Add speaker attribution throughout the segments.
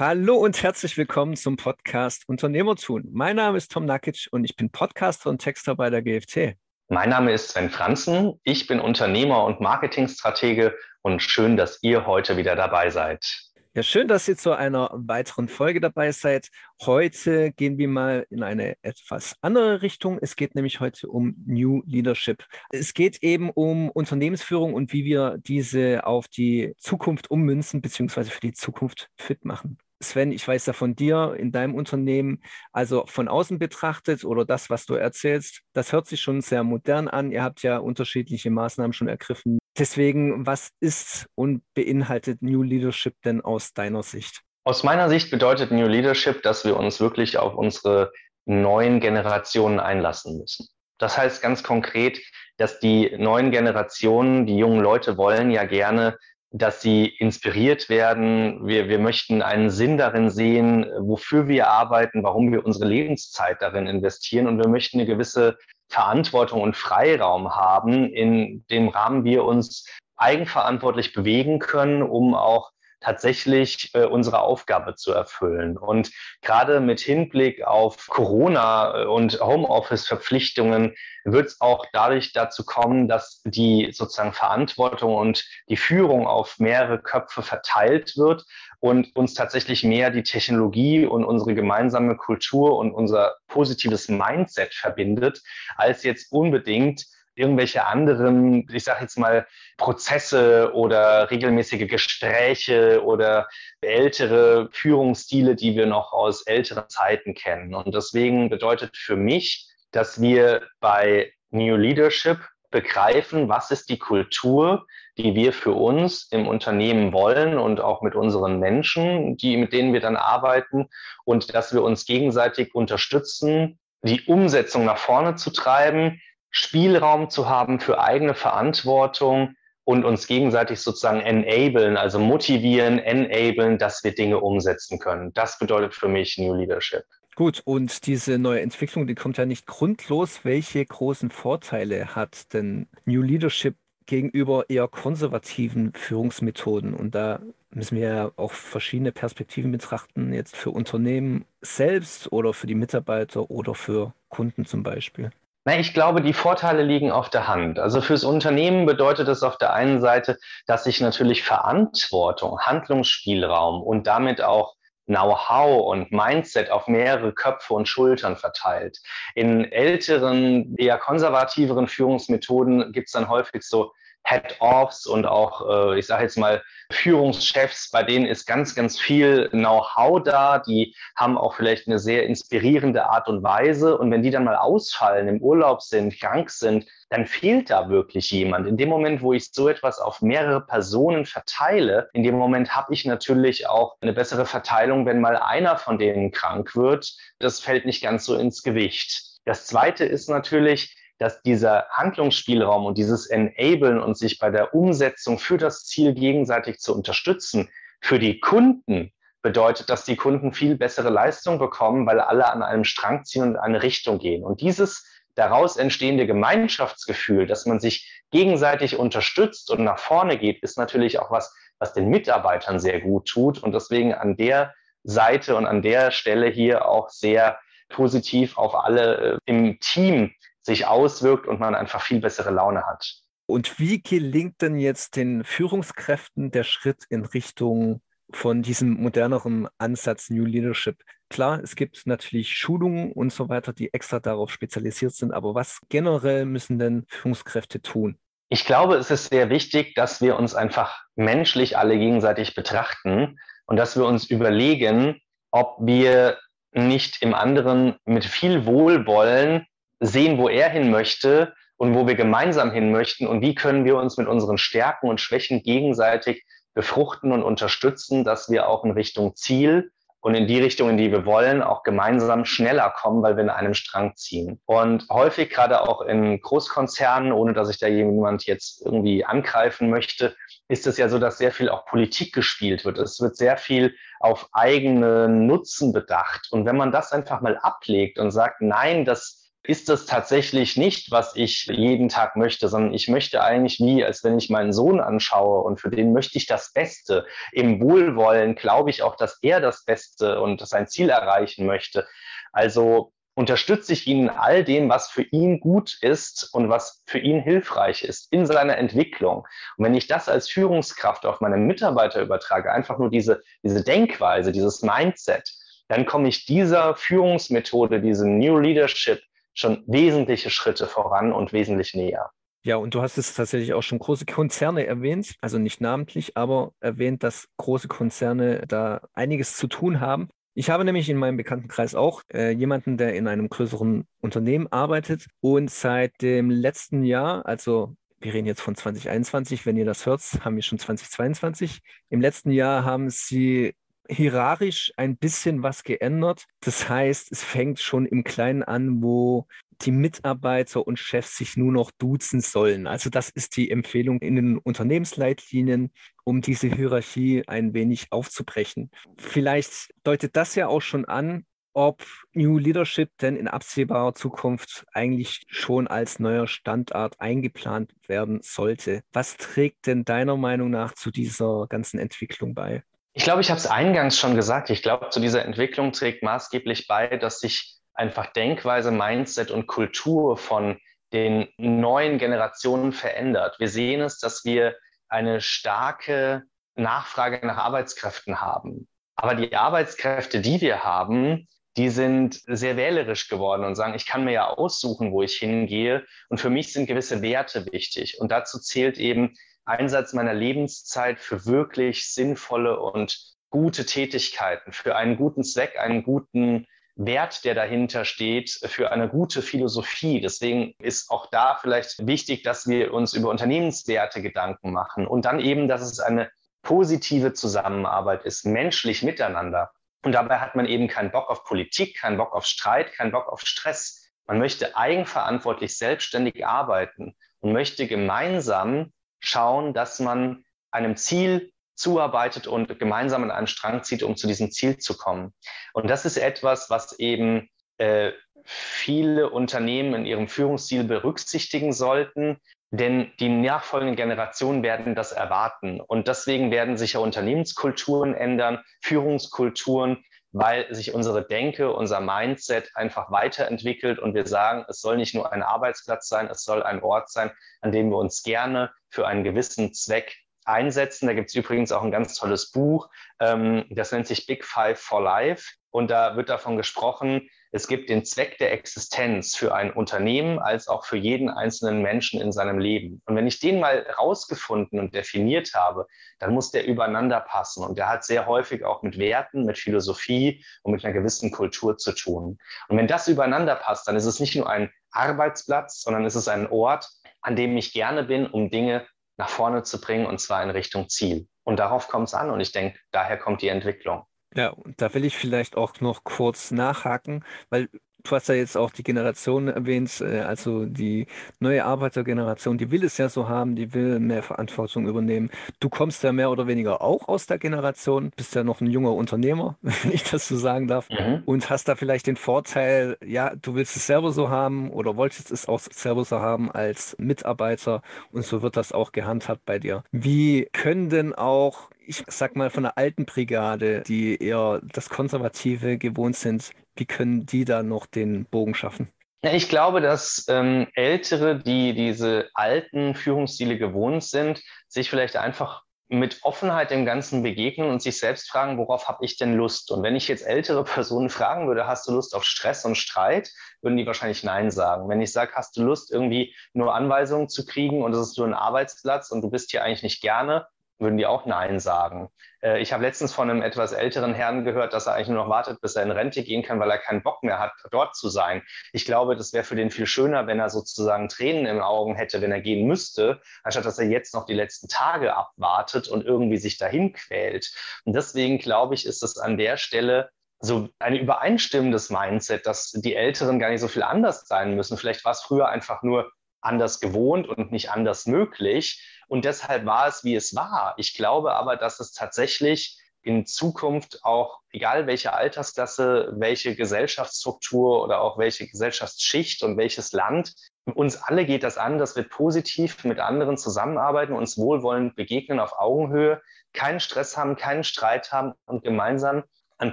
Speaker 1: Hallo und herzlich willkommen zum Podcast Unternehmertun. Mein Name ist Tom Nakic und ich bin Podcaster und Texter bei der GFT.
Speaker 2: Mein Name ist Sven Franzen. Ich bin Unternehmer und Marketingstratege und schön, dass ihr heute wieder dabei seid.
Speaker 1: Ja, schön, dass ihr zu einer weiteren Folge dabei seid. Heute gehen wir mal in eine etwas andere Richtung. Es geht nämlich heute um New Leadership. Es geht eben um Unternehmensführung und wie wir diese auf die Zukunft ummünzen, beziehungsweise für die Zukunft fit machen. Sven, ich weiß ja von dir in deinem Unternehmen, also von außen betrachtet oder das, was du erzählst, das hört sich schon sehr modern an. Ihr habt ja unterschiedliche Maßnahmen schon ergriffen. Deswegen, was ist und beinhaltet New Leadership denn aus deiner Sicht?
Speaker 2: Aus meiner Sicht bedeutet New Leadership, dass wir uns wirklich auf unsere neuen Generationen einlassen müssen. Das heißt ganz konkret, dass die neuen Generationen, die jungen Leute wollen ja gerne dass sie inspiriert werden. Wir, wir möchten einen Sinn darin sehen, wofür wir arbeiten, warum wir unsere Lebenszeit darin investieren. Und wir möchten eine gewisse Verantwortung und Freiraum haben, in dem Rahmen wir uns eigenverantwortlich bewegen können, um auch tatsächlich äh, unsere Aufgabe zu erfüllen. Und gerade mit Hinblick auf Corona äh, und Homeoffice-Verpflichtungen wird es auch dadurch dazu kommen, dass die sozusagen Verantwortung und die Führung auf mehrere Köpfe verteilt wird und uns tatsächlich mehr die Technologie und unsere gemeinsame Kultur und unser positives Mindset verbindet, als jetzt unbedingt irgendwelche anderen, ich sage jetzt mal, Prozesse oder regelmäßige Gespräche oder ältere Führungsstile, die wir noch aus älteren Zeiten kennen. Und deswegen bedeutet für mich, dass wir bei New Leadership begreifen, was ist die Kultur, die wir für uns im Unternehmen wollen und auch mit unseren Menschen, die, mit denen wir dann arbeiten und dass wir uns gegenseitig unterstützen, die Umsetzung nach vorne zu treiben, Spielraum zu haben für eigene Verantwortung und uns gegenseitig sozusagen enablen, also motivieren, enablen, dass wir Dinge umsetzen können. Das bedeutet für mich New Leadership.
Speaker 1: Gut, und diese neue Entwicklung, die kommt ja nicht grundlos. Welche großen Vorteile hat denn New Leadership gegenüber eher konservativen Führungsmethoden? Und da müssen wir ja auch verschiedene Perspektiven betrachten, jetzt für Unternehmen selbst oder für die Mitarbeiter oder für Kunden zum Beispiel.
Speaker 2: Na, ich glaube, die Vorteile liegen auf der Hand. Also fürs Unternehmen bedeutet es auf der einen Seite, dass sich natürlich Verantwortung, Handlungsspielraum und damit auch Know-how und Mindset auf mehrere Köpfe und Schultern verteilt. In älteren, eher konservativeren Führungsmethoden gibt es dann häufig so Head-Offs und auch, äh, ich sage jetzt mal, Führungschefs, bei denen ist ganz, ganz viel Know-how da. Die haben auch vielleicht eine sehr inspirierende Art und Weise. Und wenn die dann mal ausfallen, im Urlaub sind, krank sind, dann fehlt da wirklich jemand. In dem Moment, wo ich so etwas auf mehrere Personen verteile, in dem Moment habe ich natürlich auch eine bessere Verteilung, wenn mal einer von denen krank wird. Das fällt nicht ganz so ins Gewicht. Das Zweite ist natürlich, dass dieser Handlungsspielraum und dieses Enablen und sich bei der Umsetzung für das Ziel gegenseitig zu unterstützen, für die Kunden bedeutet, dass die Kunden viel bessere Leistung bekommen, weil alle an einem Strang ziehen und in eine Richtung gehen. Und dieses daraus entstehende Gemeinschaftsgefühl, dass man sich gegenseitig unterstützt und nach vorne geht, ist natürlich auch was, was den Mitarbeitern sehr gut tut und deswegen an der Seite und an der Stelle hier auch sehr positiv auf alle äh, im Team sich auswirkt und man einfach viel bessere Laune hat.
Speaker 1: Und wie gelingt denn jetzt den Führungskräften der Schritt in Richtung von diesem moderneren Ansatz New Leadership? Klar, es gibt natürlich Schulungen und so weiter, die extra darauf spezialisiert sind, aber was generell müssen denn Führungskräfte tun?
Speaker 2: Ich glaube, es ist sehr wichtig, dass wir uns einfach menschlich alle gegenseitig betrachten und dass wir uns überlegen, ob wir nicht im anderen mit viel Wohlwollen sehen, wo er hin möchte und wo wir gemeinsam hin möchten und wie können wir uns mit unseren Stärken und Schwächen gegenseitig befruchten und unterstützen, dass wir auch in Richtung Ziel und in die Richtung, in die wir wollen, auch gemeinsam schneller kommen, weil wir in einem Strang ziehen. Und häufig, gerade auch in Großkonzernen, ohne dass ich da jemand jetzt irgendwie angreifen möchte, ist es ja so, dass sehr viel auch Politik gespielt wird. Es wird sehr viel auf eigene Nutzen bedacht. Und wenn man das einfach mal ablegt und sagt, nein, das ist das tatsächlich nicht, was ich jeden Tag möchte, sondern ich möchte eigentlich wie, als wenn ich meinen Sohn anschaue und für den möchte ich das Beste. Im Wohlwollen glaube ich auch, dass er das Beste und sein Ziel erreichen möchte. Also unterstütze ich ihn in all dem, was für ihn gut ist und was für ihn hilfreich ist in seiner Entwicklung. Und wenn ich das als Führungskraft auf meine Mitarbeiter übertrage, einfach nur diese, diese Denkweise, dieses Mindset, dann komme ich dieser Führungsmethode, diesem New Leadership schon wesentliche Schritte voran und wesentlich näher.
Speaker 1: Ja, und du hast es tatsächlich auch schon große Konzerne erwähnt, also nicht namentlich, aber erwähnt, dass große Konzerne da einiges zu tun haben. Ich habe nämlich in meinem Bekanntenkreis auch äh, jemanden, der in einem größeren Unternehmen arbeitet und seit dem letzten Jahr, also wir reden jetzt von 2021, wenn ihr das hört, haben wir schon 2022. Im letzten Jahr haben sie hierarchisch ein bisschen was geändert. Das heißt, es fängt schon im Kleinen an, wo die Mitarbeiter und Chefs sich nur noch duzen sollen. Also das ist die Empfehlung in den Unternehmensleitlinien, um diese Hierarchie ein wenig aufzubrechen. Vielleicht deutet das ja auch schon an, ob New Leadership denn in absehbarer Zukunft eigentlich schon als neuer Standard eingeplant werden sollte. Was trägt denn deiner Meinung nach zu dieser ganzen Entwicklung bei?
Speaker 2: Ich glaube, ich habe es eingangs schon gesagt. Ich glaube, zu dieser Entwicklung trägt maßgeblich bei, dass sich einfach Denkweise, Mindset und Kultur von den neuen Generationen verändert. Wir sehen es, dass wir eine starke Nachfrage nach Arbeitskräften haben. Aber die Arbeitskräfte, die wir haben, die sind sehr wählerisch geworden und sagen, ich kann mir ja aussuchen, wo ich hingehe. Und für mich sind gewisse Werte wichtig. Und dazu zählt eben Einsatz meiner Lebenszeit für wirklich sinnvolle und gute Tätigkeiten, für einen guten Zweck, einen guten Wert, der dahinter steht, für eine gute Philosophie. Deswegen ist auch da vielleicht wichtig, dass wir uns über Unternehmenswerte Gedanken machen und dann eben, dass es eine positive Zusammenarbeit ist, menschlich miteinander. Und dabei hat man eben keinen Bock auf Politik, keinen Bock auf Streit, keinen Bock auf Stress. Man möchte eigenverantwortlich selbstständig arbeiten und möchte gemeinsam schauen, dass man einem Ziel zuarbeitet und gemeinsam an einen Strang zieht, um zu diesem Ziel zu kommen. Und das ist etwas, was eben äh, viele Unternehmen in ihrem Führungsstil berücksichtigen sollten, denn die nachfolgenden Generationen werden das erwarten. Und deswegen werden sich ja Unternehmenskulturen ändern, Führungskulturen, weil sich unsere Denke, unser Mindset einfach weiterentwickelt und wir sagen, es soll nicht nur ein Arbeitsplatz sein, es soll ein Ort sein, an dem wir uns gerne für einen gewissen Zweck einsetzen. Da gibt es übrigens auch ein ganz tolles Buch, ähm, das nennt sich Big Five for Life. Und da wird davon gesprochen, es gibt den Zweck der Existenz für ein Unternehmen als auch für jeden einzelnen Menschen in seinem Leben. Und wenn ich den mal rausgefunden und definiert habe, dann muss der übereinander passen. Und der hat sehr häufig auch mit Werten, mit Philosophie und mit einer gewissen Kultur zu tun. Und wenn das übereinander passt, dann ist es nicht nur ein Arbeitsplatz, sondern ist es ein Ort, an dem ich gerne bin, um Dinge nach vorne zu bringen und zwar in Richtung Ziel. Und darauf kommt es an und ich denke, daher kommt die Entwicklung.
Speaker 1: Ja, und da will ich vielleicht auch noch kurz nachhaken, weil du hast ja jetzt auch die Generation erwähnt, äh, also die neue Arbeitergeneration, die will es ja so haben, die will mehr Verantwortung übernehmen. Du kommst ja mehr oder weniger auch aus der Generation, bist ja noch ein junger Unternehmer, wenn ich das so sagen darf, mhm. und hast da vielleicht den Vorteil, ja, du willst es selber so haben oder wolltest es auch selber so haben als Mitarbeiter und so wird das auch gehandhabt bei dir. Wie können denn auch ich sag mal, von der alten Brigade, die eher das Konservative gewohnt sind, wie können die da noch den Bogen schaffen?
Speaker 2: Ich glaube, dass ähm, Ältere, die diese alten Führungsstile gewohnt sind, sich vielleicht einfach mit Offenheit dem Ganzen begegnen und sich selbst fragen, worauf habe ich denn Lust? Und wenn ich jetzt ältere Personen fragen würde, hast du Lust auf Stress und Streit, würden die wahrscheinlich Nein sagen. Wenn ich sage, hast du Lust, irgendwie nur Anweisungen zu kriegen und es ist nur ein Arbeitsplatz und du bist hier eigentlich nicht gerne, würden die auch Nein sagen. Äh, ich habe letztens von einem etwas älteren Herrn gehört, dass er eigentlich nur noch wartet, bis er in Rente gehen kann, weil er keinen Bock mehr hat, dort zu sein. Ich glaube, das wäre für den viel schöner, wenn er sozusagen Tränen im Augen hätte, wenn er gehen müsste, anstatt dass er jetzt noch die letzten Tage abwartet und irgendwie sich dahin quält. Und deswegen glaube ich, ist es an der Stelle so ein übereinstimmendes Mindset, dass die Älteren gar nicht so viel anders sein müssen. Vielleicht war es früher einfach nur anders gewohnt und nicht anders möglich. Und deshalb war es, wie es war. Ich glaube aber, dass es tatsächlich in Zukunft auch, egal welche Altersklasse, welche Gesellschaftsstruktur oder auch welche Gesellschaftsschicht und welches Land, uns alle geht das an, dass wir positiv mit anderen zusammenarbeiten, uns wohlwollend begegnen auf Augenhöhe, keinen Stress haben, keinen Streit haben und gemeinsam an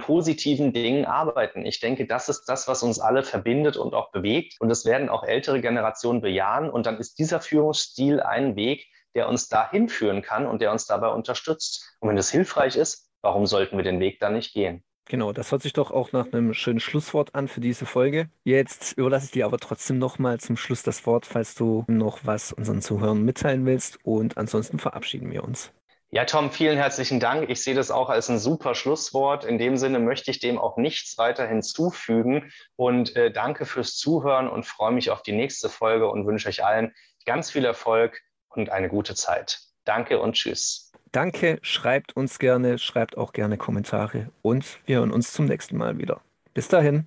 Speaker 2: positiven Dingen arbeiten. Ich denke, das ist das, was uns alle verbindet und auch bewegt. Und das werden auch ältere Generationen bejahen. Und dann ist dieser Führungsstil ein Weg, der uns dahin führen kann und der uns dabei unterstützt. Und wenn das hilfreich ist, warum sollten wir den Weg dann nicht gehen?
Speaker 1: Genau, das hört sich doch auch nach einem schönen Schlusswort an für diese Folge. Jetzt überlasse ich dir aber trotzdem nochmal zum Schluss das Wort, falls du noch was unseren Zuhörern mitteilen willst. Und ansonsten verabschieden wir uns.
Speaker 2: Ja, Tom, vielen herzlichen Dank. Ich sehe das auch als ein super Schlusswort. In dem Sinne möchte ich dem auch nichts weiter hinzufügen. Und äh, danke fürs Zuhören und freue mich auf die nächste Folge und wünsche euch allen ganz viel Erfolg und eine gute Zeit. Danke und tschüss.
Speaker 1: Danke, schreibt uns gerne, schreibt auch gerne Kommentare und wir hören uns zum nächsten Mal wieder. Bis dahin.